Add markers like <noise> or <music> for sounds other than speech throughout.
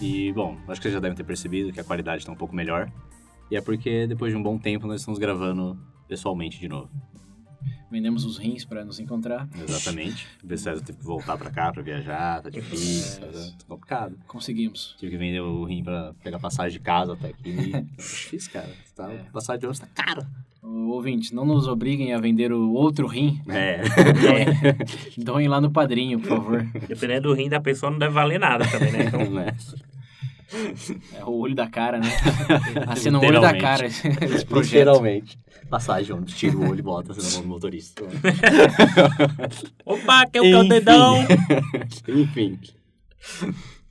E, bom, acho que vocês já devem ter percebido que a qualidade está um pouco melhor. E é porque depois de um bom tempo nós estamos gravando pessoalmente de novo. Vendemos os rins para nos encontrar. Exatamente. O César teve que voltar para cá para viajar, tá difícil, É. tá complicado. Conseguimos. Tive que vender o rim para pegar passagem de casa até aqui. <laughs> Tá difícil, cara. Tá, É. Passagem de ônibus tá caro. Ô, Ouvintes, não nos obriguem a vender o outro rim. É. <laughs> Doem lá no padrinho, por favor. Dependendo do rim da pessoa, não deve valer nada também, né? <laughs> Então, né? É o olho da cara, né? Assina o olho da cara esse, esse projeto. Literalmente. Passagem de ônibus, tira o olho e bota na mão do motorista. <laughs> Opa, que é o teu dedão! <laughs> Enfim.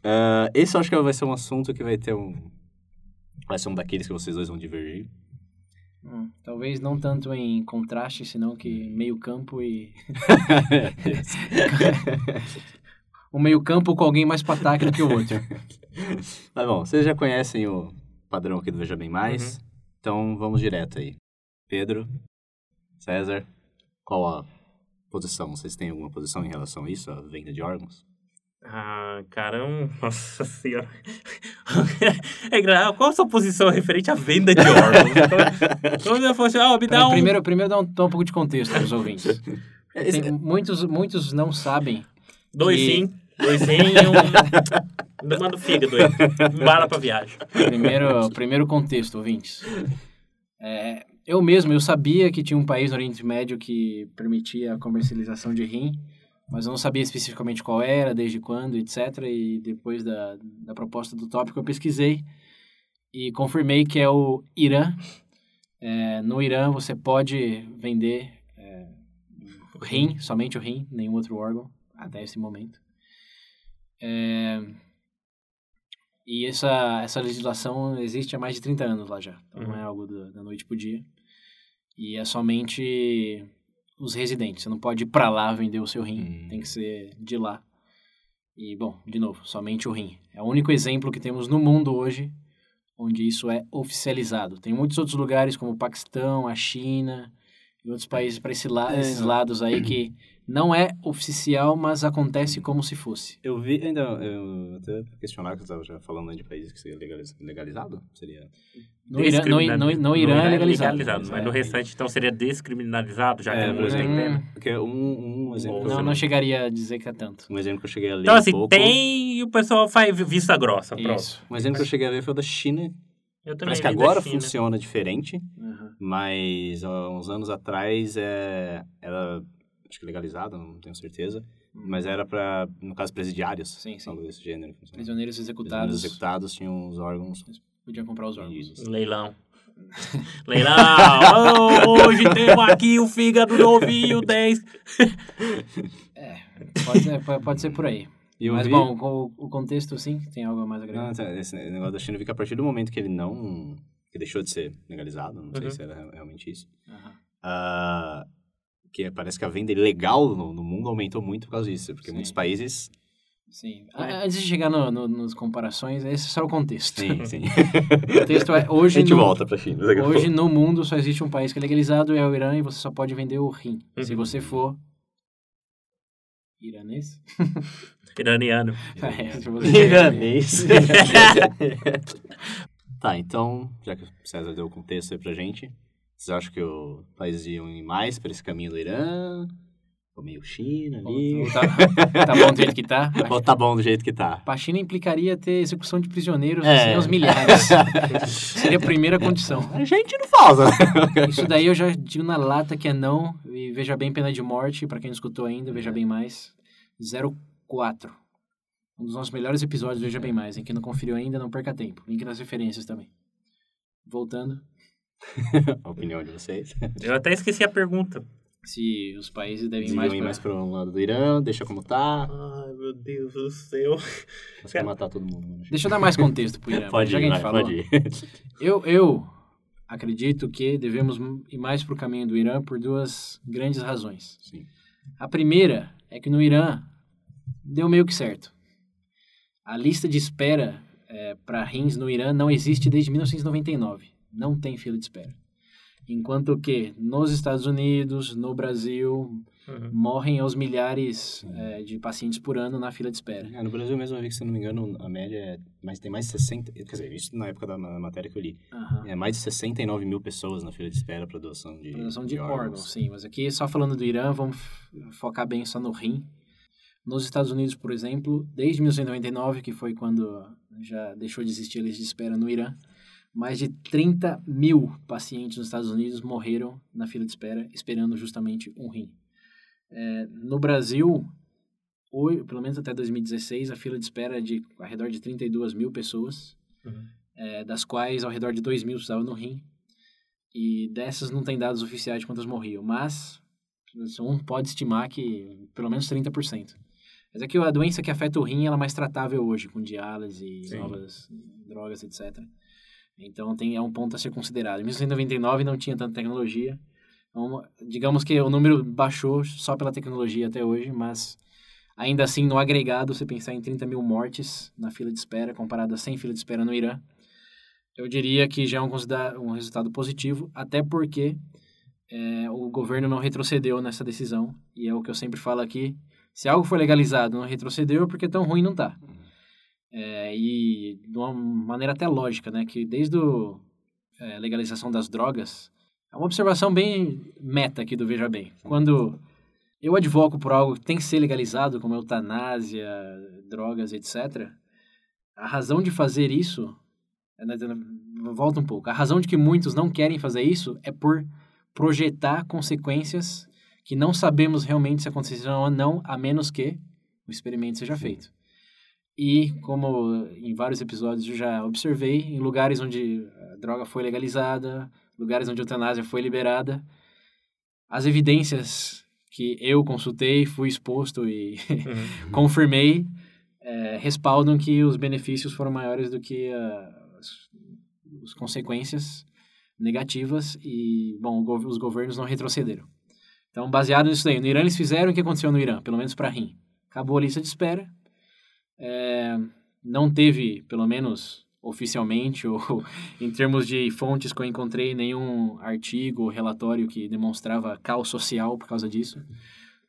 Ah, esse eu acho que vai ser um assunto que vai ter um. Vai ser um daqueles que vocês dois vão divergir. Hum, talvez não tanto em contraste, senão que meio campo e... <laughs> o meio campo com alguém mais pataca do que o outro. <laughs> Tá bom, vocês já conhecem o padrão aqui do Veja Bem Mais. Então vamos direto aí. Pedro, César, qual a posição? Vocês têm alguma posição em relação a isso, a venda de órgãos? Ah, caramba, <laughs> nossa senhora. <laughs> É engraçado. Qual a sua posição referente à venda de órgãos? Quando eu fosse, ah, me dá um... Primeiro, primeiro dá um, dá um pouco de contexto para os ouvintes. Esse- Tem- muitos, muitos não sabem Dois que- sim, dois sim e um... Manda o fígado aí. Bala pra viagem. Primeiro, primeiro contexto, ouvintes. É, eu mesmo, eu sabia que tinha um país no Oriente Médio que permitia a comercialização de rim, mas eu não sabia especificamente qual era, desde quando, etc. E depois da, da proposta do tópico eu pesquisei e confirmei que é o Irã. É, no Irã você pode vender é, rim, somente o rim, nenhum outro órgão, até esse momento. É, e essa, essa legislação existe há mais de 30 anos lá já. Então não é algo do- da noite pro dia. E é somente os residentes. Você não pode ir pra lá vender o seu rim. Hum. Tem que ser de lá. E, bom, de novo, somente o rim. É o único exemplo que temos no mundo hoje onde isso é oficializado. Tem muitos outros lugares, como o Paquistão, a China e outros países para esse la É, esses lados aí que não é oficial, mas acontece como se fosse. Eu vi ainda. Eu até questionar que você estava já falando de países que seria legaliz- legalizado? Seria. No Irã, no, no, no Irã é legalizado. Mas no restante, então, seria descriminalizado, já que É, não tem pena. Porque um, um exemplo. que eu Não, sei- não chegaria a dizer que é tanto. Um exemplo que eu cheguei a ler. Então, um assim, pouco, tem e o pessoal faz vista grossa, pronto. Isso. Um exemplo que eu cheguei a ver foi o da China. Eu também Parece que agora funciona diferente, Uhum. mas há uns anos atrás é, era. Acho que legalizado, não tenho certeza. Mas era para, no caso, presidiários. Sim, sim. Algo desse gênero. que funciona. Prisioneiros Prisioneiros executados executados tinham os órgãos podiam comprar os órgãos. vendidos. Leilão. <laughs> Leilão! Ô, <laughs> hoje temos aqui o fígado novinho 10. <laughs> Pode ser, pode- ser por aí. Eu Mas, vi- bom, com o, o contexto, sim, tem algo mais a Não, agregar. esse- negócio da China, eu vi que a partir do momento que ele não. que deixou de ser legalizado, não sei Uhum. se era re- realmente isso. Aham. ah, que parece que a venda ilegal no, no mundo aumentou muito por causa disso, porque Sim. muitos países. Sim. É. A- Antes de chegar no, no, nas comparações, esse é só o contexto. Sim, <laughs> sim. O contexto é, <laughs> a hoje, gente no, volta pra China. a hoje no mundo só existe um país que é legalizado, é o Irã, e você só pode vender o rim. Se Uhum. você for... Iranês? <laughs> Iraniano. É, se você- Iranês. tá, então, já que o César deu o contexto aí pra gente, vocês acham que os países iam ir mais pra esse caminho do Irã? Ou meio China ali? Tá, tá bom do jeito que tá? <laughs> Ou tá bom do jeito que tá? Pra China implicaria ter execução de prisioneiros É. assim, aos milhares. <laughs> Seria a primeira condição. A gente não falta, né? <laughs> Isso daí eu já digo na lata que é não. E veja bem pena de morte, pra quem não escutou ainda, veja bem mais. 04. Um dos nossos melhores episódios, veja bem mais. Em quem não conferiu ainda, não perca tempo. Link nas referências também. Voltando. <laughs> A opinião de vocês. Eu até esqueci a pergunta. Se os países devem mais ir mais pro lado do Irã, deixa como tá. Ai, meu Deus do céu. Mas quer matar todo mundo. Mano. Deixa eu dar mais contexto pro Irã. <laughs> Pode já ir, que a gente vai, falou. pode ir. <laughs> Eu, eu acredito que devemos ir mais para o caminho do Irã por duas grandes razões. Sim. A primeira é que no Irã deu meio que certo. A lista de espera para rins no Irã não existe desde 1999. Não tem fila de espera. Enquanto que nos Estados Unidos, no Brasil, Uhum. morrem aos milhares eh, de pacientes por ano na fila de espera. É, no Brasil mesmo eu vi que, se eu não me engano, a média é... Mas tem mais de 60... Quer dizer, isso na época da ma- matéria que eu li. Aham. É mais de 69 mil pessoas na fila de espera para doação de, Produção de órgãos, sim. Mas aqui, só falando do Irã, vamos focar bem só no rim. Nos Estados Unidos, por exemplo, desde 1999, que foi quando já deixou de existir a lista de espera no Irã, mais de 30 mil pacientes nos Estados Unidos morreram na fila de espera, esperando justamente um rim. É, no Brasil, pelo menos até 2016, a fila de espera é de ao redor de 32 mil pessoas, Uhum. é, das quais ao redor de 2 mil estavam no rim. E dessas não tem dados oficiais de quantas morriam, mas um pode estimar que pelo menos 30%. Mas é que a doença que afeta o rim ela é mais tratável hoje, com diálise, Sim. novas drogas, etc. Então tem, é um ponto a ser considerado. Em 1999 não tinha tanta tecnologia. Então, digamos que o número baixou só pela tecnologia até hoje, mas ainda assim, no agregado, você pensar em 30 mil mortes na fila de espera, comparado a 100 fila de espera no Irã, eu diria que já é um, um resultado positivo, até porque é, o governo não retrocedeu nessa decisão, e é o que eu sempre falo aqui, se algo for legalizado não retrocedeu é porque tão ruim não tá. É, e de uma maneira até lógica, né, que desde a legalização das drogas, é uma observação bem meta aqui do Veja Bem. Quando eu advogo por algo que tem que ser legalizado, como eutanásia, drogas, etc., a razão de fazer isso é, né, volta um pouco. A razão de que muitos não querem fazer isso é por projetar consequências que não sabemos realmente se acontecerão ou não, a menos que o experimento seja feito. E, como em vários episódios eu já observei, em lugares onde a droga foi legalizada, lugares onde a eutanásia foi liberada, as evidências que eu consultei, fui exposto e <laughs> Uhum. confirmei, é, respaldam que os benefícios foram maiores do que as, as consequências negativas e, bom, os governos não retrocederam. Então, baseado nisso aí, no Irã eles fizeram o que aconteceu no Irã, pelo menos para rim. Acabou a lista de espera, é, não teve, pelo menos oficialmente <laughs> ou em termos de fontes que eu encontrei, nenhum artigo ou relatório que demonstrava caos social por causa disso.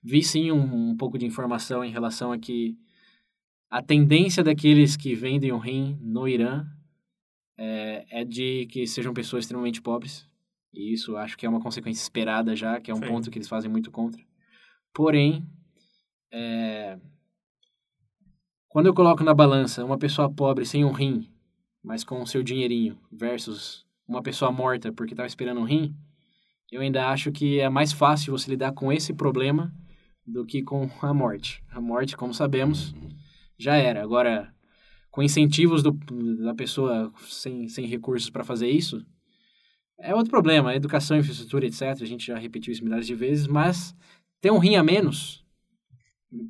Vi sim um, um pouco de informação em relação a que a tendência daqueles que vendem o rim no Irã é, é de que sejam pessoas extremamente pobres. E isso acho que é uma consequência esperada já, que é um Sim. ponto que eles fazem muito contra. Porém, é, quando eu coloco na balança uma pessoa pobre sem um rim, mas com o seu dinheirinho, versus uma pessoa morta porque estava esperando um rim, eu ainda acho que é mais fácil você lidar com esse problema do que com a morte. A morte, como sabemos, já era. Agora, com incentivos do, da pessoa sem, sem recursos para fazer isso, é outro problema. Educação, infraestrutura, etc. A gente já repetiu isso milhares de vezes, mas ter um rim a menos,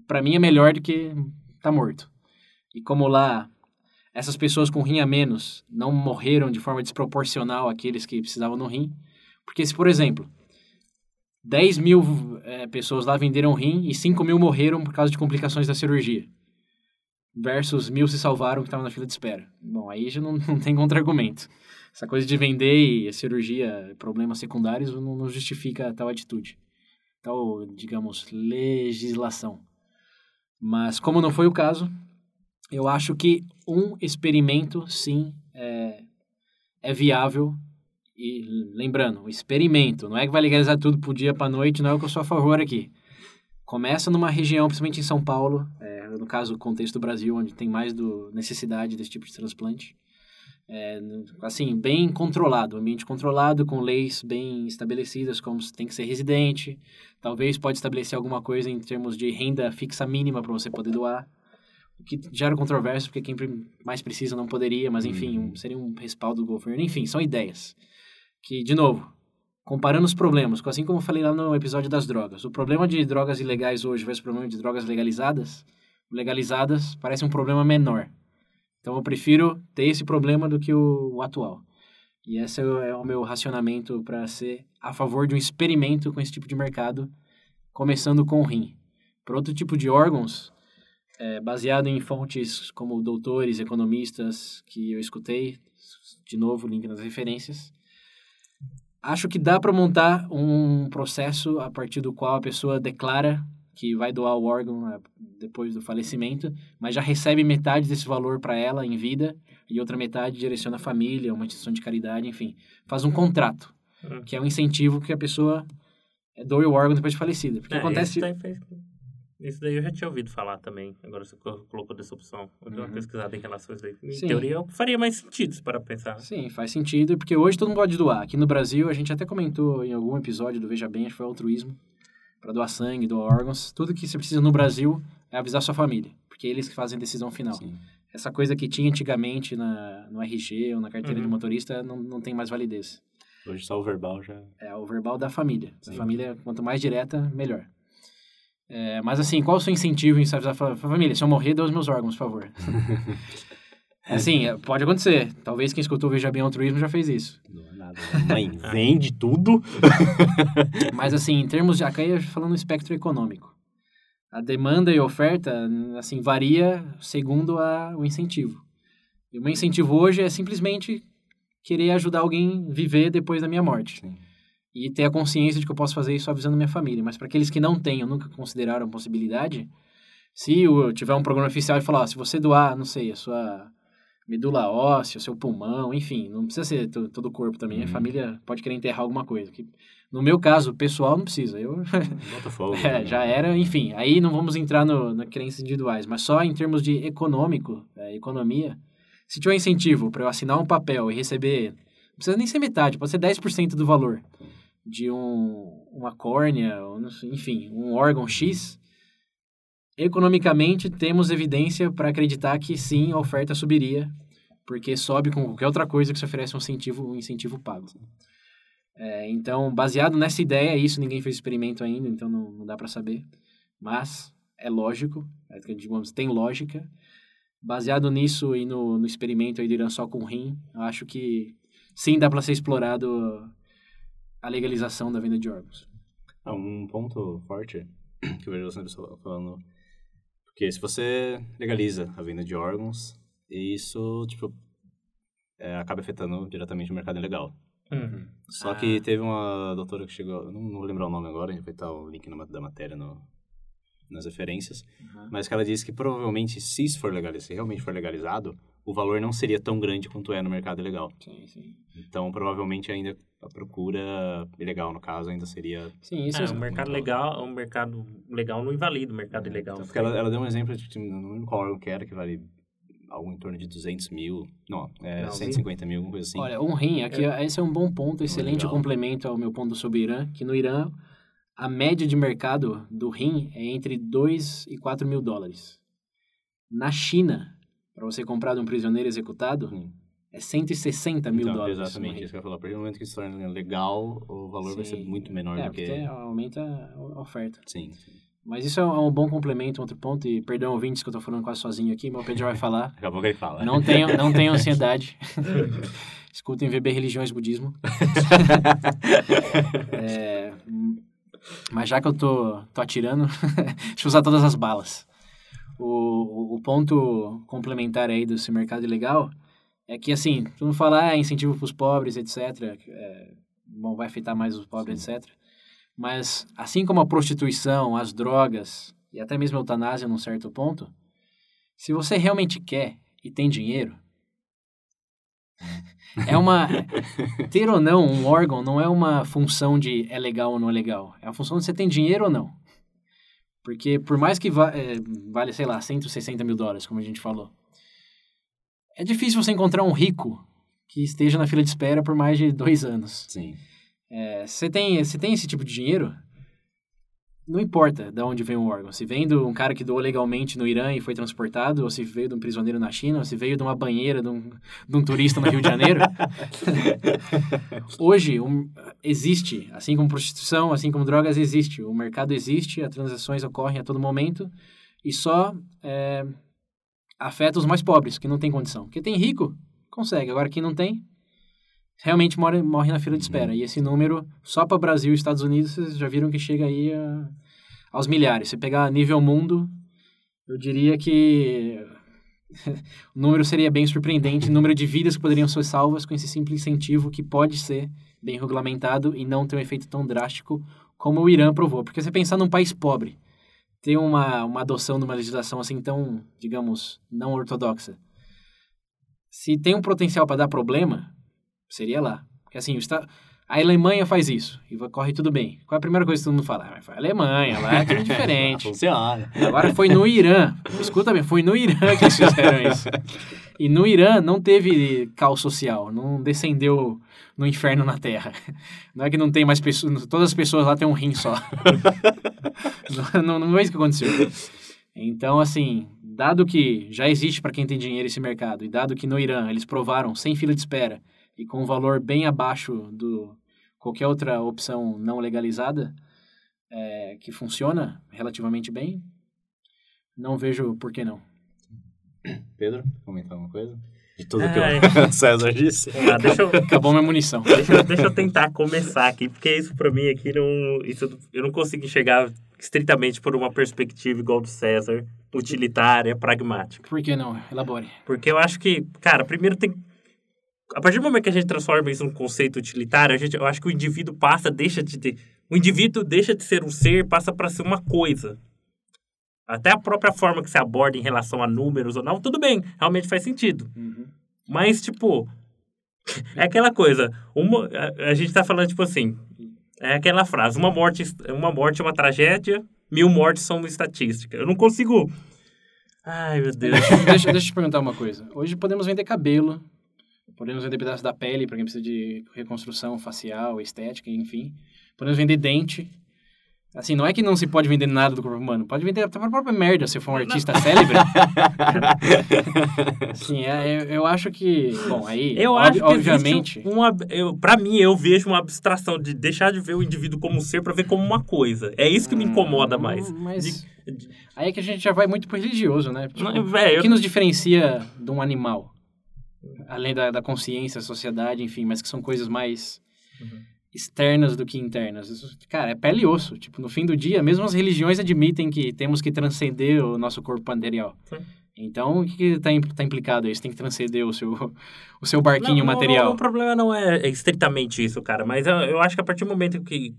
para mim, é melhor do que tá morto. E como lá, essas pessoas com rim a menos não morreram de forma desproporcional àqueles que precisavam do rim, porque se, por exemplo, 10 mil eh, pessoas lá venderam rim e 5 mil morreram por causa de complicações da cirurgia, versus mil se salvaram que estavam na fila de espera. Bom, aí já não, <laughs> não tem contra-argumento. Essa coisa de vender e a cirurgia, problemas secundários, não, não justifica tal atitude. Tal, digamos, legislação. Mas como não foi o caso, eu acho que um experimento, sim, é, é viável. E lembrando, experimento, não é que vai legalizar tudo pro dia para noite, não é o que eu sou a favor aqui. Começa numa região, principalmente em São Paulo, é, no caso, o contexto do Brasil, onde tem mais do, necessidade desse tipo de transplante. É, assim, bem controlado, ambiente controlado, com leis bem estabelecidas, como tem que ser residente. Talvez pode estabelecer alguma coisa em termos de renda fixa mínima para você poder doar. O que gera controvérsia, porque quem mais precisa não poderia, mas enfim, um- seria um respaldo do governo. Enfim, são ideias. Que, de novo, comparando os problemas, assim como eu falei lá no episódio das drogas. O problema de drogas ilegais hoje versus o problema de drogas legalizadas, legalizadas parece um problema menor. Então eu prefiro ter esse problema do que o, o atual. E esse é o, é meu racionamento para ser a favor de um experimento com esse tipo de mercado, começando com o rim. Para outro tipo de órgãos, é, baseado em fontes como doutores, economistas que eu escutei, de novo, link nas referências, acho que dá para montar um processo a partir do qual a pessoa declara que vai doar o órgão né, depois do falecimento, mas já recebe metade desse valor para ela em vida e outra metade direciona a família, uma instituição de caridade, enfim, faz um contrato, Hum. que é um incentivo que a pessoa eh, doe o órgão depois de falecida. Porque É, acontece... Isso daí, eu já tinha ouvido falar também. Agora você co- colocou dessa opção. Eu dei uma Uhum. pesquisada em relação a isso daí. Em Sim. teoria, faria mais sentido para pensar. Sim, faz sentido, porque hoje todo mundo pode doar. Aqui no Brasil, a gente até comentou em algum episódio do Veja Bem, acho que foi altruísmo, para doar sangue, doar órgãos. Tudo que você precisa no Brasil é avisar sua família, porque é eles que fazem a decisão final. Sim. Essa coisa que tinha antigamente na, no RG ou na carteira Uhum. de motorista não, não tem mais validez. Hoje só o verbal já. É o verbal da família. A Sim. família, quanto mais direta, melhor. É, mas assim, qual o seu incentivo em avisar a família? Se eu morrer, dê os meus órgãos, por favor. <laughs> assim, é, pode acontecer. Talvez quem escutou Veja Bem Altruísmo já fez isso. Não é nada. Mãe, <laughs> vende tudo. <laughs> Mas assim, em termos de... Acá eu falando no espectro econômico. A demanda e a oferta, assim, varia segundo a, o incentivo. E o meu incentivo hoje é simplesmente querer ajudar alguém a viver depois da minha morte. Sim. E ter a consciência de que eu posso fazer isso avisando minha família. Mas para aqueles que não têm ou nunca consideraram a possibilidade, se eu tiver um programa oficial e falar, ó, se você doar, não sei, a sua medula óssea, seu pulmão, enfim, não precisa ser to- todo o corpo também. A Uhum. família pode querer enterrar alguma coisa. Que, no meu caso, pessoal, não precisa. Eu <laughs> Bota fogo. é, já era, enfim. Aí não vamos entrar no, na crenças individuais, mas só em termos de econômico, é, economia. Se tiver incentivo para eu assinar um papel e receber, não precisa nem ser metade, pode ser 10% do valor de um, uma córnea, enfim, um órgão X, economicamente temos evidência para acreditar que sim, a oferta subiria, porque sobe com qualquer outra coisa que se oferece um incentivo, um incentivo pago. É, então, baseado nessa ideia, isso ninguém fez experimento ainda, então não, não dá para saber. Mas é lógico, é, digamos, tem lógica. Baseado nisso e no, no experimento aí do Irã só com rim, acho que sim dá para ser explorado a legalização da venda de órgãos. Ah, um ponto forte que eu vejo pessoa falando. Porque se você legaliza a venda de órgãos, isso, tipo, é, acaba afetando diretamente o mercado ilegal. Uhum. Só Ah. que teve uma doutora que chegou, não, não vou lembrar o nome agora, a gente vai estar o link na- da matéria no, nas referências, Uhum. mas que ela disse que provavelmente, se isso for legalizado, se realmente for legalizado, o valor não seria tão grande quanto é no mercado ilegal. Sim, sim. Então, provavelmente, ainda a procura ilegal, no caso, ainda seria... Sim, isso É, é, o mercado legal, o mercado legal não invalida o mercado ilegal. Então, porque ela, ela deu um exemplo, de, não lembro qual órgão que era, que vale algo em torno de 200 mil, não, é Não, 150 mil, alguma coisa assim. Olha, um rim, aqui, esse é um bom ponto, excelente legal. complemento ao meu ponto sobre o Irã, que no Irã a média de mercado do rim é entre 2 e 4 mil dólares. Na China, para você comprar de um prisioneiro executado, Hum. é 160 mil Então, dólares. Exatamente, rim. isso que eu ia falar. A partir do momento que se torna legal, o valor vai ser Sim. muito menor É, do que... aumenta a oferta. Sim, sim. Mas isso é um bom complemento, outro ponto, e perdão ouvintes que eu tô falando quase sozinho aqui, mas o Pedro já vai <laughs> falar. Daqui a pouco ele fala. Não tenham, não tenham <laughs> ansiedade. <laughs> Escutem VB Religiões Budismo. É, mas já que eu tô, tô atirando, deixa eu usar todas as balas. O, o, ponto complementar aí desse mercado ilegal é que, assim, todo mundo fala, ah, incentivo para os pobres, etc. É, bom, vai afetar mais os pobres, etc. Mas, assim como a prostituição, as drogas e até mesmo a eutanásia num certo ponto, se você realmente quer e tem dinheiro, é uma. <laughs> Ter ou não um órgão não é uma função de é legal ou não é legal. É a função de você tem dinheiro ou não. Porque por mais que va é, vale, sei lá, 160 mil dólares, como a gente falou, é difícil você encontrar um rico que esteja na fila de espera por mais de dois anos. Sim. É, você tem, você tem esse tipo de dinheiro? Não importa de onde vem o órgão. Se vem de um cara que doou legalmente no Irã e foi transportado, ou se veio de um prisioneiro na China, ou se veio de uma banheira de um, de um turista no Rio de Janeiro. <laughs> Hoje, um, existe, assim como prostituição, assim como drogas, existe. O mercado existe, as transações ocorrem a todo momento e só é, afeta os mais pobres, que não tem condição. Quem tem rico, consegue. Agora, quem não tem, realmente morre, morre na fila de espera. E esse número, só para Brasil e Estados Unidos, vocês já viram que chega aí a, aos milhares. Se pegar nível mundo, eu diria que <laughs> o número seria bem surpreendente, o número de vidas que poderiam ser salvas com esse simples incentivo que pode ser bem regulamentado e não ter um efeito tão drástico como o Irã provou. Porque você pensar num país pobre, ter uma, uma adoção de uma legislação assim tão, digamos, não ortodoxa, se tem um potencial para dar problema, seria lá. Porque assim, está, a Alemanha faz isso e corre tudo bem. Qual é a primeira coisa que todo mundo fala? Ah, foi a Alemanha, lá é tudo <laughs> diferente. Funciona. Agora foi no Irã. Escuta bem, foi no Irã que eles fizeram isso. E no Irã não teve caos social, não descendeu no inferno na Terra. Não é que não tem mais pessoas, todas as pessoas lá têm um rim só. <laughs> não, não é isso que aconteceu. Então, assim, dado que já existe para quem tem dinheiro esse mercado, e dado que no Irã eles provaram sem fila de espera e com um valor bem abaixo do qualquer outra opção não legalizada, é, que funciona relativamente bem, não vejo por que não. Pedro, comentar alguma coisa? De tudo que o <laughs> César disse. Ah, deixa eu, Acabou minha munição. deixa, eu- deixa eu tentar começar aqui, porque isso pra mim aqui não. Isso, eu não consigo enxergar estritamente por uma perspectiva igual do César, utilitária, pragmática. Por que não? Elabore. Porque eu acho que, cara, primeiro tem. A partir do momento que a gente transforma isso num conceito utilitário, a gente, eu acho que o indivíduo passa, deixa de ter. O indivíduo deixa de ser um ser, passa para ser uma coisa. Até a própria forma que se aborda em relação a números ou não, tudo bem, realmente faz sentido. Mas, tipo, é aquela coisa. Uma, a, a gente tá falando, tipo assim, é aquela frase: uma morte, uma morte é uma tragédia, mil mortes são uma estatística. Eu não consigo. Ai, meu Deus. deixa, deixa eu te perguntar uma coisa. Hoje podemos vender cabelo, podemos vender pedaços da pele para quem precisa de reconstrução facial, estética, enfim. Podemos vender dente. Assim, não é que não se pode vender nada do corpo humano. Pode vender até a própria merda se for um artista célebre. <laughs> Assim, é, eu, eu acho que... Bom, aí, Eu ob- acho que obviamente... uma, eu, pra mim, eu vejo uma abstração de deixar de ver o indivíduo como um ser pra ver como uma coisa. É isso que me incomoda mais. Hum, Mas De- de- aí é que a gente já vai muito pro religioso, né? Tipo, Não, velho, O que nos diferencia de um animal? Além da, da consciência, sociedade, enfim, mas que são coisas mais Uhum. externas do que internas. Isso, cara, é pele e osso. Tipo, no fim do dia, mesmo as religiões admitem que temos que transcender o nosso corpo material. Sim. Então, o que que tá, im- implicado aí? Você tem que transcender o seu, o seu barquinho não, material. não, o problema não é estritamente isso, cara. Mas eu, eu acho que a partir do momento que.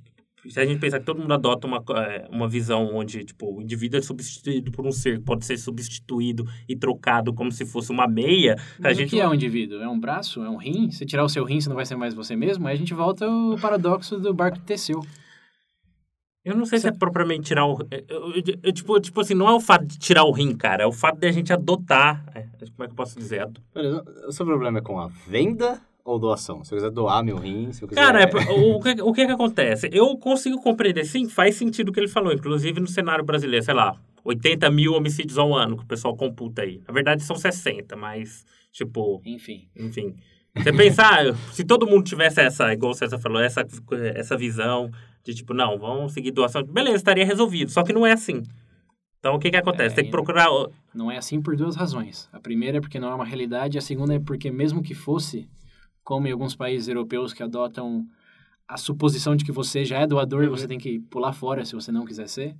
Se a gente pensar que todo mundo adota uma, é, uma visão onde, tipo, o indivíduo é substituído por um ser, pode ser substituído e trocado como se fosse uma meia, a Mas gente o que é um indivíduo? É um braço? É um rim? Se tirar o seu rim, você não vai ser mais você mesmo? Aí a gente volta ao paradoxo do barco que teceu. Eu não sei se é propriamente tirar o. eu- eu- eu- tipo, tipo assim, não é o fato de tirar o rim, cara. É o fato de a gente adotar. é, como é que eu posso dizer? O seu problema é com a venda ou doação? Se eu quiser doar meu rim, se eu quiser... Cara, é, <laughs> o, que, o que que acontece? Eu consigo compreender, sim, faz sentido o que ele falou. Inclusive no cenário brasileiro, sei lá, 80 mil homicídios ao ano que o pessoal computa aí. Na verdade são 60, mas, tipo, Enfim. enfim. Você pensar, se todo mundo tivesse essa, igual o César falou, essa, essa visão de tipo, não, vamos seguir doação, beleza, estaria resolvido. Só que não é assim. Então o que que acontece? É, Tem que procurar. Não é assim por duas razões. A primeira é porque não é uma realidade, a segunda é porque mesmo que fosse, como em alguns países europeus que adotam a suposição de que você já é doador e você tem que pular fora se você não quiser ser,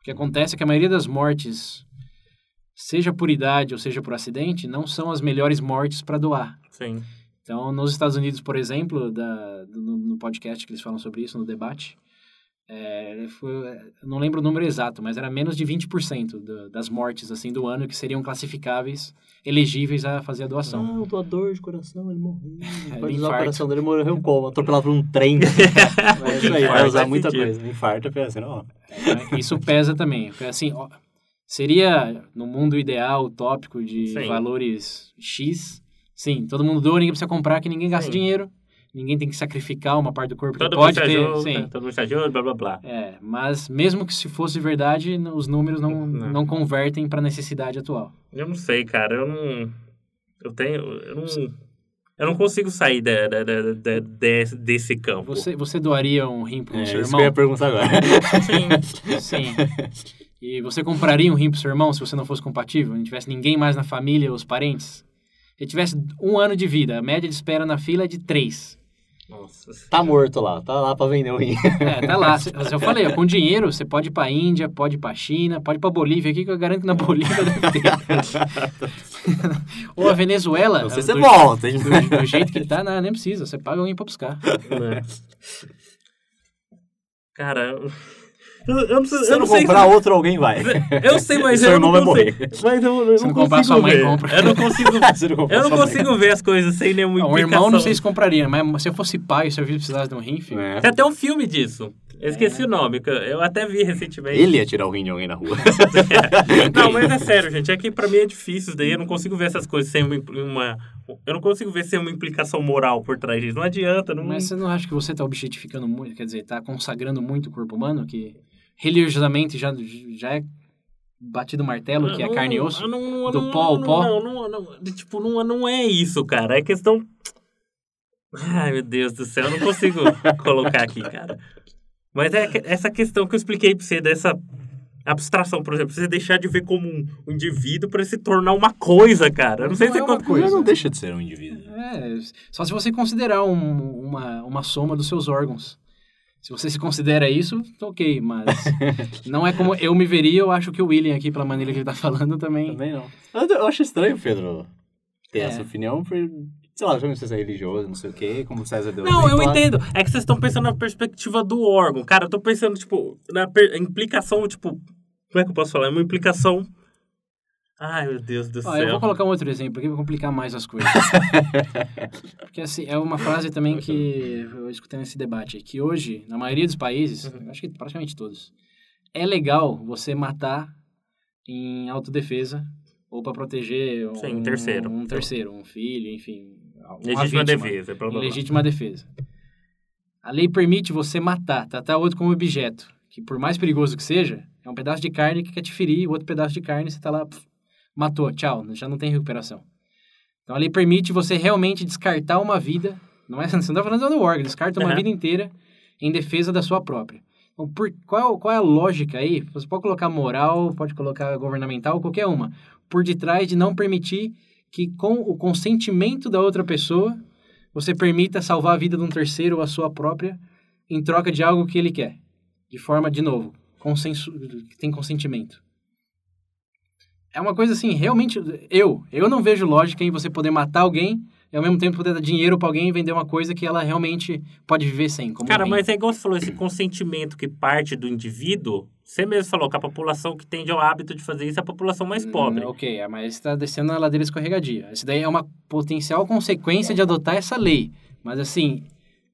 o que acontece é que a maioria das mortes, seja por idade ou seja por acidente, não são as melhores mortes para doar. Sim. Então, nos Estados Unidos, por exemplo, da, no, no podcast que eles falam sobre isso, no debate, é, foi, não lembro o número exato, mas era menos de 20% da- das mortes assim do ano que seriam classificáveis, elegíveis a fazer a doação. Ah, o doador de coração, ele morreu. <laughs> É, Pode usar o coração dele, morreu como? Atropelado por um trem. <laughs> é isso aí, vai usar faz muita sentido. coisa. Infarto é assim, ó. É, Isso pesa também. Assim, ó, seria no mundo ideal, utópico de Sim. valores X, sim, todo mundo doa, ninguém precisa comprar, que ninguém gasta Sim. dinheiro. Ninguém tem que sacrificar uma parte do corpo. Todo pode ter, ajuda, sim. todo mundo se ajuda, blá blá blá. É, mas mesmo que se fosse verdade, os números não, Não. não convertem para a necessidade atual. Eu não sei, cara. Eu não. Eu tenho. Eu não. Eu não consigo sair da, da, da, da- desse, desse campo. Você, você doaria um rim pro É, seu isso que irmão? eu ia perguntar agora. Sim. <laughs> Sim. E você compraria um rim pro seu irmão se você não fosse compatível? Não tivesse ninguém mais na família, os parentes? Se ele tivesse um ano de vida, a média de espera na fila é de três. Nossa. Tá morto lá, tá lá pra vender o rim. É, tá lá. <laughs> Se- Eu falei, ó, com dinheiro você pode ir pra Índia, pode ir pra China, pode ir pra Bolívia. Aqui que eu garanto que na Bolívia deve ter. <laughs> Ou a Venezuela. Não sei do- se você volta, hein? do, do jeito que tá, não, nem precisa. Você paga rim pra buscar. né? Cara, eu, eu não, sei- Se eu não não sei. comprar outro, alguém vai. <laughs> Eu sei, mas Seu eu irmão não vai consigo. morrer. Mas eu, eu Se não não comprar, consigo sua mãe ver. compra. Eu não consigo. <laughs> Não Eu não mãe. consigo ver as coisas sem nenhuma Não, o implicação. irmão não sei se compraria, mas se eu fosse pai e se eu precisasse de um rim, filho, É. Tem até um filme disso. Eu esqueci o nome, eu- até vi recentemente. Ele ia tirar o rim de alguém na rua. <laughs> Não, mas é sério, gente. É que pra mim é difícil. Daí eu não consigo ver essas coisas sem uma. Eu não consigo ver sem uma implicação moral por trás disso. Não adianta. Não... Mas você não acha que você tá objetificando muito, quer dizer, tá consagrando muito o corpo humano, que religiosamente já, já é batido o martelo, que é Não, carne e osso? não, não, do não, pó ao não, pó? Não, não, não, tipo, não, não é isso, cara. É questão. Ai, meu Deus do céu, eu não consigo <laughs> colocar aqui, cara. Mas é essa questão que eu expliquei pra você, dessa abstração, por exemplo, você deixar de ver como um indivíduo pra se tornar uma coisa, cara. Eu não sei Não se é você uma coisa. Mas não deixa de ser um indivíduo. É, só se você considerar um- uma, uma soma dos seus órgãos. Se você se considera isso, ok, mas <laughs> não é como eu me veria, eu acho que o William aqui, pela maneira que ele tá falando, também... Também não. Eu, acho estranho, Pedro, ter É. essa opinião, por, sei lá, já não sei se é religioso, não sei o quê, como o César deu Não, eu entendo. É que vocês estão pensando na perspectiva do órgão. Cara, eu tô pensando, tipo, na implicação, tipo. Como é que eu posso falar? É uma implicação. Ai, meu Deus do Ó, céu. eu vou colocar um outro exemplo aqui para complicar mais as coisas. <laughs> Porque assim, é uma frase também que eu escutei nesse debate, que hoje, na maioria dos países, Uhum. acho que praticamente todos, é legal você matar em autodefesa ou para proteger um, Sim, um terceiro. um terceiro, um filho, enfim, Legítima vítima, defesa. Em blá. legítima defesa. A lei permite você matar, tratar outro como objeto, que por mais perigoso que seja, é um pedaço de carne que quer te ferir, o outro pedaço de carne você tá lá, pf, matou, tchau, já não tem recuperação. Então a lei permite você realmente descartar uma vida, não é, <laughs> você não está falando do órgão, descarta uma Aham. vida inteira em defesa da sua própria. Então, por, qual, qual é a lógica aí? Você pode colocar moral, pode colocar governamental, qualquer uma, por detrás de não permitir que com o consentimento da outra pessoa você permita salvar a vida de um terceiro ou a sua própria em troca de algo que ele quer. De forma, de novo, consenso, que tem consentimento. É uma coisa assim, realmente, eu, eu não vejo lógica em você poder matar alguém e ao mesmo tempo poder dar dinheiro pra alguém e vender uma coisa que ela realmente pode viver sem. Cara, rim. mas é igual você falou, esse consentimento que parte do indivíduo. Você mesmo falou que a população que tende ao hábito de fazer isso é a população mais pobre. Hum, ok, é, mas está descendo na ladeira escorregadia. Isso daí é uma potencial consequência de adotar essa lei. Mas assim,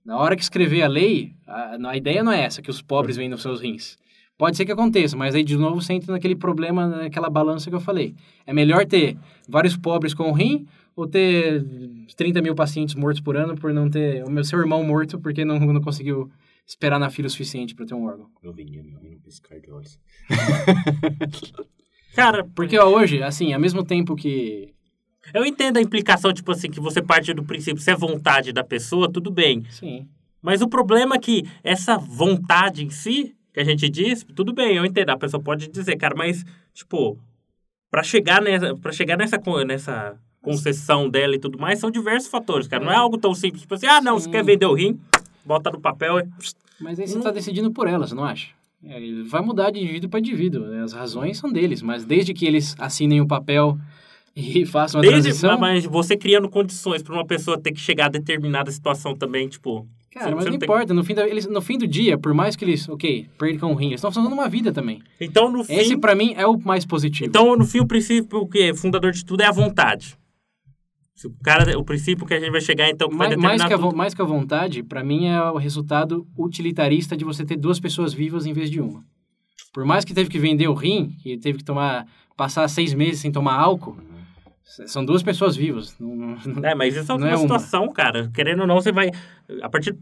na hora que escrever a lei, a, a ideia não é essa, que os pobres vendam seus rins. Pode ser que aconteça, mas aí de novo você entra naquele problema, naquela balança que eu falei. É melhor ter vários pobres com rim ou ter 30 mil pacientes mortos por ano por não ter o meu seu irmão morto porque não, não conseguiu esperar na fila o suficiente para ter um órgão. Eu vendia meu rim no piscar de olhos. <laughs> Cara, Porque ó, hoje, assim, ao mesmo tempo que eu entendo a implicação, tipo assim, que você parte do princípio, se é vontade da pessoa, tudo bem. sim, Mas o problema é que essa vontade em si, que a gente diz, tudo bem, eu entendo. A pessoa pode dizer, cara, mas, tipo, pra chegar nessa, pra chegar nessa, nessa concessão dela e tudo mais, são diversos fatores, cara. Não é algo tão simples, tipo assim, ah, não, você Sim. quer vender o rim, bota no papel e... Mas aí você está decidindo por elas, não acha? É, vai mudar de indivíduo para indivíduo. né? As razões são deles, mas desde que eles assinem o papel <laughs> e façam a Desde, transição... mas você criando condições pra uma pessoa ter que chegar a determinada situação também, tipo... Cara, você- mas não tem- importa. No fim, da- eles, no fim do dia, por mais que eles, ok, percam o rim, eles estão fazendo uma vida também. Então, no fim... Esse, para mim, é o mais positivo. Então, no fim, o princípio o que fundador de tudo é a vontade. Se o cara, o princípio que a gente vai chegar, então, que vai mais, mais, que a, mais que a vontade, para mim, é o resultado utilitarista de você ter duas pessoas vivas em vez de uma. Por mais que teve que vender o rim, que teve que tomar passar seis meses sem tomar álcool, São duas pessoas vivas. Não, não- É, mas isso é uma é uma. situação, cara. Querendo ou não, você vai. A partir.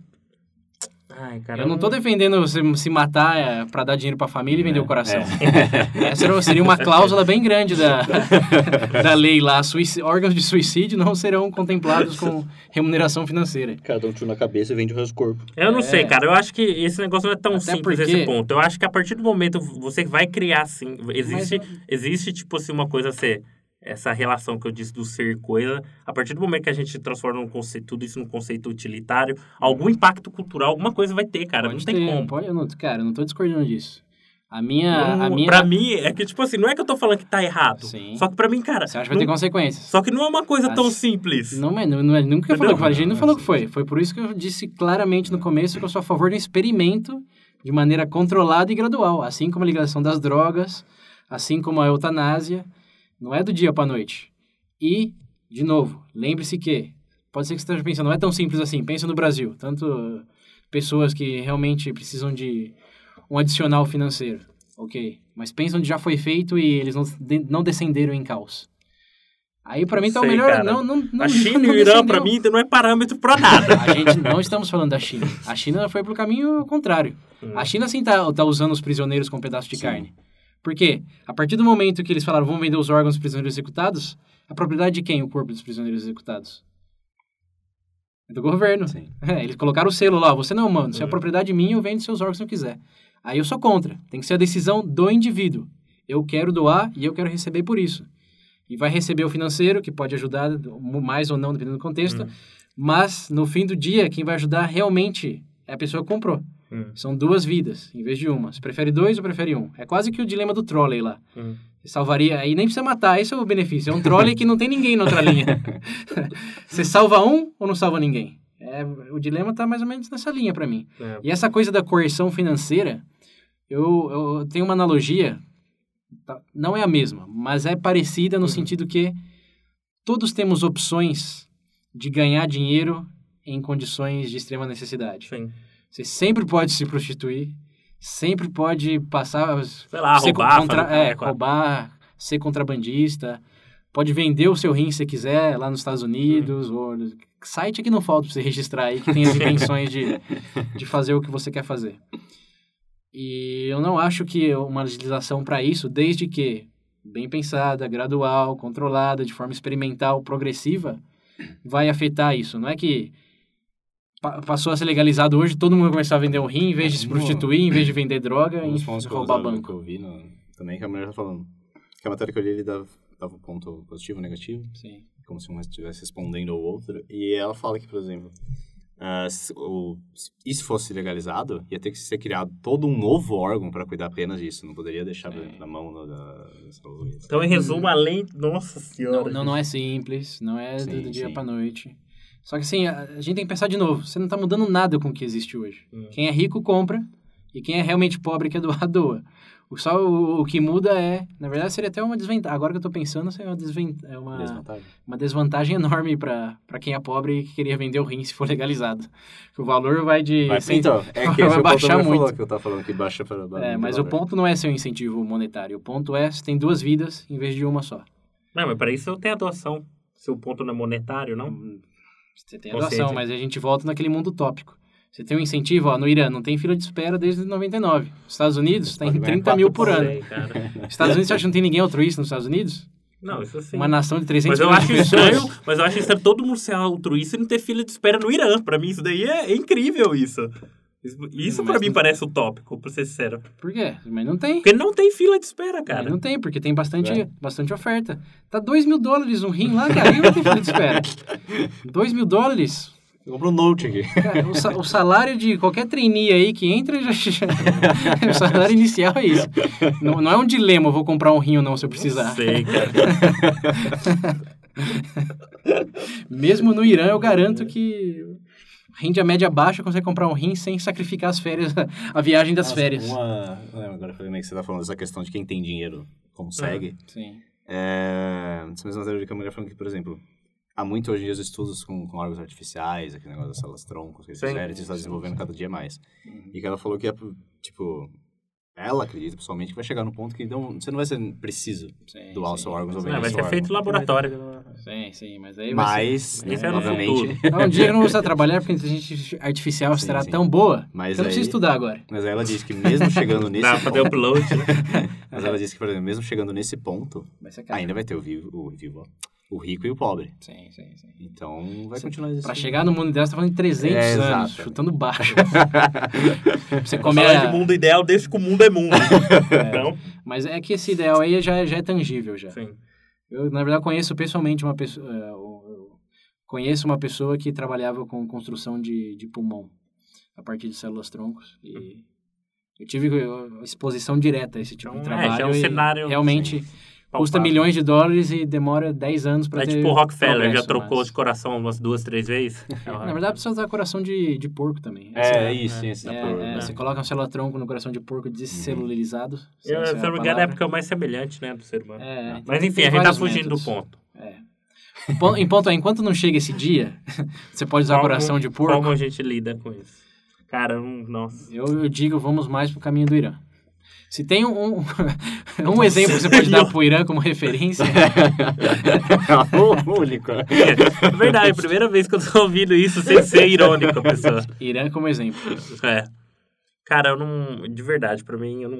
Ai, cara. eu não tô defendendo você se matar é, pra dar dinheiro pra família e vender É, o coração. <laughs> Essa era- seria uma cláusula bem grande da, <laughs> da lei lá. Suici- órgãos de suicídio não serão contemplados com remuneração financeira. Cada um tiro na cabeça e vende o resto do corpo. Eu não É. sei, cara. Eu acho que esse negócio não é tão Até simples porque- esse ponto. Eu acho que a partir do momento você vai criar, assim. Existe, existe tipo assim, uma coisa ser. Essa relação que eu disse do ser coisa, a partir do momento que a gente transforma um conceito, tudo isso num conceito utilitário, algum impacto cultural, alguma coisa vai ter, cara. Pode não tem ter, como. Pode, eu não, cara, eu não tô discordando disso. A minha... Não- a minha Pra mim, é que, tipo assim, não é que eu tô falando que tá errado. Sim. Só que pra mim, cara. Você acha que vai ter não- consequências. Só que não é uma coisa tão simples. Não, é- não, não é, nunca falou que foi. A gente não falou que foi. Foi por isso que eu disse claramente no começo que eu sou a favor de um experimento de maneira controlada e gradual. Assim como a ligação das drogas, assim como a eutanásia. Não é do dia para noite. E, de novo, lembre-se que, pode ser que você esteja pensando, não é tão simples assim. Pensa no Brasil. Tanto pessoas que realmente precisam de um adicional financeiro. Ok. Mas pensa onde já foi feito e eles não, de- não descenderam em caos. Aí, pra mim, tá o melhor. cara. Não, não, não, a China e o Irã, descendeu. mim, não é parâmetro pra nada. A gente não estamos falando da China. A China foi pro caminho contrário. Hum. A China sim tá, tá usando os prisioneiros como pedaço de Sim. carne. Por quê? A partir do momento que eles falaram vamos vender os órgãos dos prisioneiros executados, a propriedade de quem o corpo dos prisioneiros executados? É do governo. Sim. É, eles colocaram o selo lá, você não, mano, se é Hum. propriedade minha, eu vendo seus órgãos se eu quiser. Aí eu sou contra. Tem que ser a decisão do indivíduo. Eu quero doar e eu quero receber por isso. E vai receber o financeiro, que pode ajudar mais ou não, dependendo do contexto. Hum. Mas, no fim do dia, quem vai ajudar realmente é a pessoa que comprou. Hum. São duas vidas, em vez de uma. Você prefere dois ou prefere um? É quase que o dilema do trolley lá. Hum. Você salvaria... Aí nem precisa matar, esse é o benefício. É um trolley que não tem ninguém na outra linha. <laughs> Você salva um ou não salva ninguém? É, o dilema tá mais ou menos nessa linha para mim. É. E essa coisa da coerção financeira, eu, eu tenho uma analogia, tá? não é a mesma, mas é parecida no Uhum. sentido que todos temos opções de ganhar dinheiro em condições de extrema necessidade. Sim. Você sempre pode se prostituir, sempre pode passar... Sei lá, ser roubar. contra- é, claro. roubar, ser contrabandista, pode vender o seu rim se quiser lá nos Estados Unidos, ou site que não falta para você registrar aí, que tem as <laughs> intenções de, de fazer o que você quer fazer. E eu não acho que uma legislação para isso, desde que bem pensada, gradual, controlada, de forma experimental, progressiva, vai afetar isso. Não é que passou a ser legalizado hoje, todo mundo vai começar a vender o rim, em vez de se Não. prostituir, em vez de vender droga, Um e pontos que eu, roubar banco. que eu vi no- também, que a mulher tá falando. Que a matéria que eu li, ele dava, dava um ponto positivo e negativo, Sim. como se um estivesse respondendo ao outro. E ela fala que, por exemplo, ah, se, o, se isso fosse legalizado, ia ter que ser criado todo um novo órgão para cuidar apenas disso. Não poderia deixar É. na mão da, da saúde. Então, em resumo, além. Nossa senhora. Não, não, não é simples, não é do, Sim, do dia sim. pra noite. Só que assim, a, a gente tem que pensar de novo. Você não tá mudando nada com o que existe hoje. Hum. Quem é rico, compra. E quem é realmente pobre, quer doar, doa. O, só o, o que muda é... Na verdade, seria até uma desvantagem. Agora que eu tô pensando, seria uma, desven, é uma, Desvantagem. uma desvantagem enorme pra pra quem é pobre e que queria vender o rim se for legalizado. O valor vai de... Vai, cem- então, é <laughs> que vai é o ponto baixar que muito. falou, que eu tava falando que baixa para... É, mas o ponto não é ser um incentivo monetário. O ponto é você tem duas vidas em vez de uma só. Não, mas para isso eu tenho a doação. Se o ponto não é monetário, não? Você tem a doação, mas a gente volta naquele mundo utópico. Você tem um incentivo, ó, no Irã não tem fila de espera desde 99. Estados Unidos tem Pode ganhar 30 mil por ano. cara. <laughs> Estados Unidos, você acha que não tem ninguém altruísta nos Estados Unidos? Não, isso sim. Uma nação de 300 Mas eu acho estranho, mas eu acho estranho todo mundo ser altruísta e não ter fila de espera no Irã. Pra mim, isso daí é, é incrível, isso. Isso, pra Mas mim não- parece utópico, pra ser sincero. Por quê? Mas não tem. Porque não tem fila de espera, Mas cara. Não tem, porque tem bastante, É. bastante oferta. Tá 2 mil dólares um rim lá, cara. Quem vai ter fila de espera? <laughs> 2 mil dólares? Eu compro um note aqui. Cara, o, sa- o salário de qualquer trainee aí que entra, já, já- <laughs> o salário inicial é isso. Não, não é um dilema, eu vou comprar um rim ou não se eu precisar. Sei, cara. <laughs> Mesmo no Irã, eu garanto que rende a média baixa consegue comprar um rim sem sacrificar as férias, <laughs> a viagem das Nossa, férias. Uma... é, Agora eu falei que você tá falando dessa questão de quem tem dinheiro consegue. Sim. É, essa mesma teoria que a mulher falando que, por exemplo, há muito hoje em dia os estudos com, com órgãos artificiais, aquele negócio das células troncos que eles Sim. fizeram, eles estão desenvolvendo cada dia mais. E que ela falou que, é, tipo, ela acredita pessoalmente que vai chegar no ponto que não, você não vai ser preciso Sim, doar o sim. seu órgão ou vender vai o ser feito laboratório. Sim, sim, mas aí vai Mas, Isso é, é no obviamente, ser... Um dia eu não vou precisar <laughs> trabalhar porque a inteligência artificial Sim, será sim. tão boa Mas que eu não preciso estudar agora. mas aí ela disse que mesmo chegando <laughs> nesse Dá pra fazer ponto, upload, né? <laughs> mas ela disse que, por exemplo, mesmo chegando nesse ponto, Vai ser ainda vai ter o vivo, o vivo, ó, o rico e o pobre. Sim, sim, sim. Então, vai Sim. continuar existindo. Pra chegar no mundo dela, você tá falando de 300 É, anos, exato. chutando baixo. <laughs> você comer... falar de mundo ideal desde que o mundo é mundo. <laughs> Então, Mas é que esse ideal aí já, já é tangível já. sim. Eu, na verdade, conheço pessoalmente uma pessoa... é, eu- eu conheço uma pessoa que trabalhava com construção de, de pulmão a partir de células troncos e eu tive exposição direta a esse tipo Então, de é, trabalho já é um e cenário, realmente custa milhões de dólares e demora 10 anos para É ter tipo o Rockefeller, já trocou mas- de coração umas duas, três vezes. <laughs> Na verdade, precisa usar coração de, de porco também. É, isso, sim, esse É, por- é, né? você coloca um célula-tronco no coração de porco descelularizado. se Eu, essa se é a não me engano, é a palavra. época mais semelhante, né, do ser humano. É, então Mas tem- enfim, tem a gente tá fugindo métodos. do ponto. É. O pon- Em ponto é, enquanto não chega esse dia, <laughs> você pode usar Como- coração de porco. Como a gente lida com isso? Cara, um, nossa. Eu, eu digo, vamos mais pro caminho do Irã. Se tem um, um, <laughs> um exemplo que você pode dar pro Irã como referência, <laughs> o único. É verdade, primeira vez que eu tô ouvindo isso sem ser irônico, a pessoa. Irã como exemplo. É. Cara, eu não. De verdade, pra mim, eu não.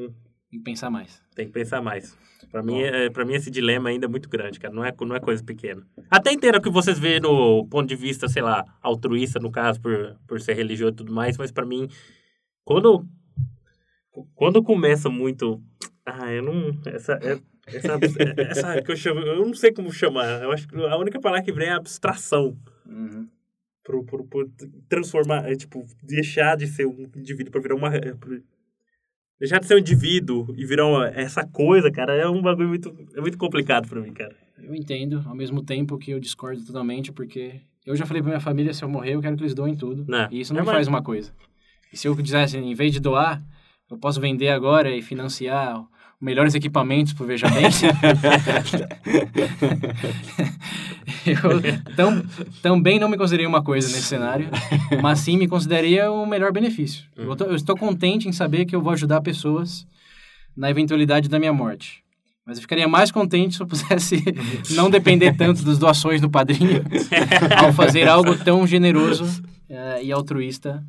Tem que pensar mais. Tem que pensar mais. Pra mim, é, pra mim, esse dilema ainda é muito grande, cara. Não é, não é coisa pequena. Até entendo o que vocês vê no ponto de vista, sei lá, altruísta, no caso, por, por ser religioso e tudo mais, mas pra mim, quando. Quando começa muito. Ah, eu não. Essa. é- Essa, <laughs> essa que eu chamo. Eu não sei como chamar. Eu acho que a única palavra que vem é abstração. Uhum. Pro, pro, pro transformar. É, tipo, deixar de ser um indivíduo pra virar uma. é, Deixar de ser um indivíduo e virar uma, essa coisa, cara, é um bagulho muito, é muito complicado pra mim, cara. Eu entendo, ao mesmo tempo que eu discordo totalmente, porque eu já falei pra minha família, se eu morrer, eu quero que eles doem tudo. Né? E isso não É, me mas- faz uma coisa. E se eu dissesse, em vez de doar, eu posso vender agora e financiar melhores equipamentos pro Veja Bem. <laughs> eu tam, também não me considerei uma coisa nesse cenário, mas sim me consideraria o melhor benefício. Eu, tô- eu estou contente em saber que eu vou ajudar pessoas na eventualidade da minha morte. Mas eu ficaria mais contente se eu pudesse <laughs> não depender tanto das doações do padrinho <laughs> ao fazer algo tão generoso eh, e altruísta.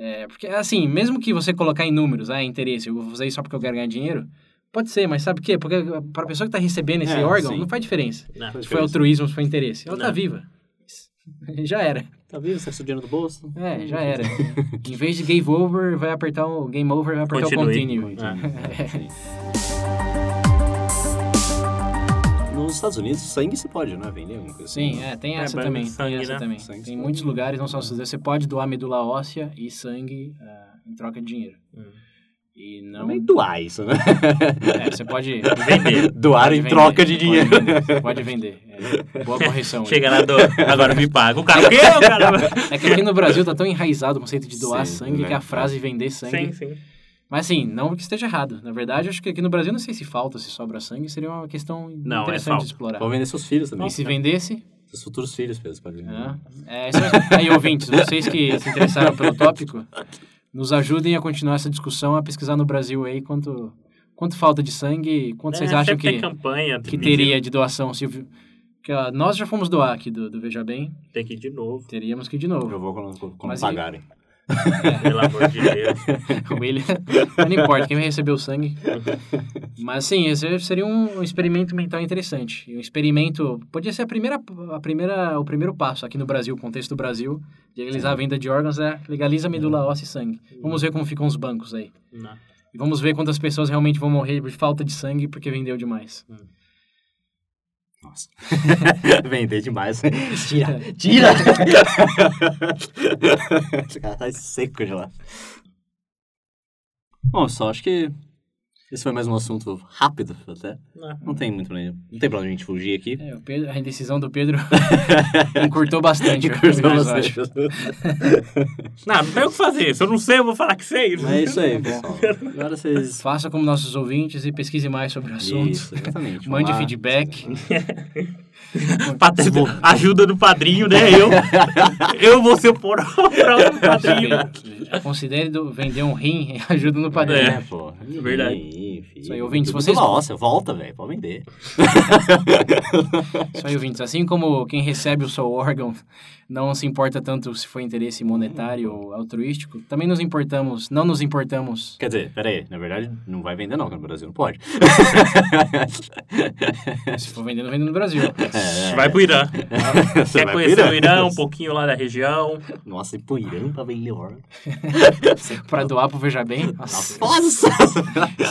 É, porque, assim, mesmo que você colocar em números, ah, interesse, eu vou fazer isso só porque eu quero ganhar dinheiro, pode ser, mas sabe por quê? Porque para a pessoa que está recebendo esse É, órgão, sim. não faz diferença. Não. Se foi altruísmo, se foi interesse. Ela está viva. <laughs> Já era. Tá vivo? Você tá dinheiro do bolso? É, já era. em vez de game over, vai apertar o game over, vai apertar Continue. o continue. <laughs> Nos Estados Unidos, sangue se pode, não é? Vender alguma coisa Sim, assim? é, tem É, essa também. sangue, tem essa né? também. Sangue tem muitos pode. lugares, não só nos Estados Unidos, você pode doar medula óssea e sangue ah, em troca de dinheiro. Hum. E não. Também doar isso, né? É, você pode. <laughs> Vender. Doar pode em vender, troca de pode dinheiro. vender, você Pode vender. É, boa <laughs> correção. Chega lá, do, agora me paga. O cara, o quê? O cara... É que aqui no Brasil tá tão enraizado o conceito de doar Sim, sangue né? que a frase vender sangue. Sim, sim. Mas assim, não que esteja errado. Na verdade, eu acho que aqui no Brasil não sei se falta, se sobra sangue, seria uma questão Não, é interessante falta. de explorar. Pode vender seus filhos também. E se vendesse, Seus futuros filhos, Pedro, pode vender. Ah, é, isso é- aí, ouvintes, vocês que se interessaram pelo tópico, nos ajudem a continuar essa discussão, a pesquisar no Brasil aí quanto, quanto falta de sangue, quanto vocês É, acham sempre tem que, campanha. que teria de doação. Se, o- que, ó, nós já fomos doar aqui do, do Veja Bem, Tem que ir de novo, teríamos que ir de novo. Eu vou quando, quando Mas e- pagarem. <laughs> pelo amor de Deus. <laughs> William, não importa, quem vai receber o sangue. Mas sim, esse seria um experimento mental interessante. Um experimento, podia ser a primeira, a primeira, o primeiro passo aqui no Brasil, o contexto do Brasil, de legalizar a venda de órgãos, é legaliza medula óssea e sangue. Vamos ver como ficam os bancos aí. Não. E vamos ver quantas pessoas realmente vão morrer de falta de sangue porque vendeu demais. Nossa. <laughs> Vender demais. Tira, tira! <laughs> Esse cara tá seco de lá. Bom, só acho que Esse foi mais um assunto rápido, até. Não. Não tem muito não tem pra onde a gente fugir aqui. É, o Pedro, a indecisão do Pedro <laughs> encurtou bastante. <laughs> o Curtou episódio. bastante. Não, <laughs> não tem o que fazer. Se eu não sei, eu vou falar que sei. Mas é isso aí, pessoal. Agora vocês... Faça como nossos ouvintes e pesquise mais sobre o assunto. Isso, exatamente. Mande lá. feedback. Pat- Ajuda do padrinho, né? Eu, eu vou ser o próximo padrinho. Considere do- vender um rim e ajuda no padrinho. É. É, pô. verdade. Filho. Isso aí, ouvintes, vocês- Nossa, volta, velho. Pode vender. Isso aí, ouvintes. Assim como quem recebe o seu órgão não se importa tanto se for interesse monetário ou altruístico, também nos importamos, não nos importamos. Quer dizer, peraí. Na verdade, não vai vender não, que no Brasil não pode. <laughs> Se for vendendo, vende no Brasil. É, Vai pro Irã. Quer vai conhecer pro o Irã, um pouquinho lá da região. Nossa, e pro Irã pra vender órgão. <laughs> pra doar pro Veja Bem. Nossa. Nossa!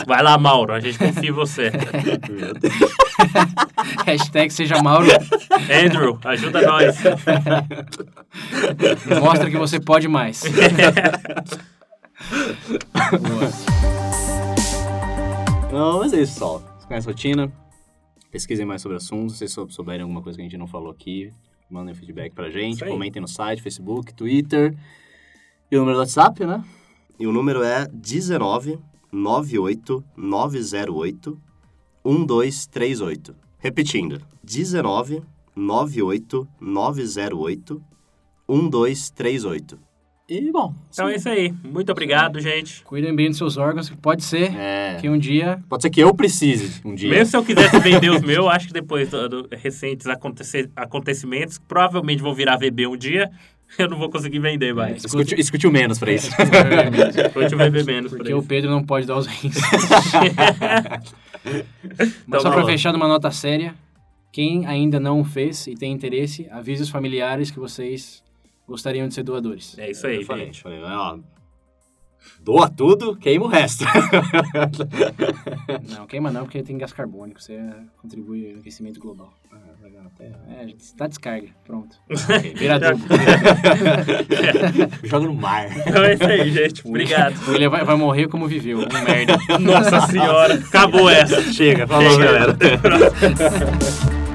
Vai lá, Mauro. A gente confia em você. <laughs> Hashtag seja Mauro. Andrew, ajuda nós. Mostra que você pode mais. <laughs> Não, mas é isso, pessoal. Você conhece a rotina? Pesquisem mais sobre o assunto. Se vocês sou- souberem alguma coisa que a gente não falou aqui, mandem feedback pra gente. Comentem no site, Facebook, Twitter. E o número do WhatsApp, né? E o número é 19 98 908 1238. Repetindo, 19 98 908 1238. E, bom... Então é isso aí. Muito obrigado, gente. Cuidem bem dos seus órgãos, que pode ser É, que um dia pode ser que eu precise um dia. Mesmo se eu quisesse vender os meus, acho que depois do, do recentes acontecimentos, provavelmente vão virar VB um dia, <laughs> eu não vou conseguir vender mais. Escute, escute o menos pra isso. Depois eu VB menos. Porque por o isso. Pedro não pode dar os rins. Então, Mas só vamos pra fechar numa nota séria, quem ainda não o fez e tem interesse, avise os familiares que vocês gostariam de ser doadores. É isso aí, Eu falei, gente. falei, ó, doa tudo, queima o resto. Não, queima não, porque tem gás carbônico, você contribui ao aquecimento global. É, dá descarga, pronto. <laughs> Vira adubo. Joga no mar. Então é isso aí, gente. Obrigado. O William vai, vai morrer como viveu, um merda. Nossa senhora. Acabou essa. Chega, falou, Chega. galera. <laughs>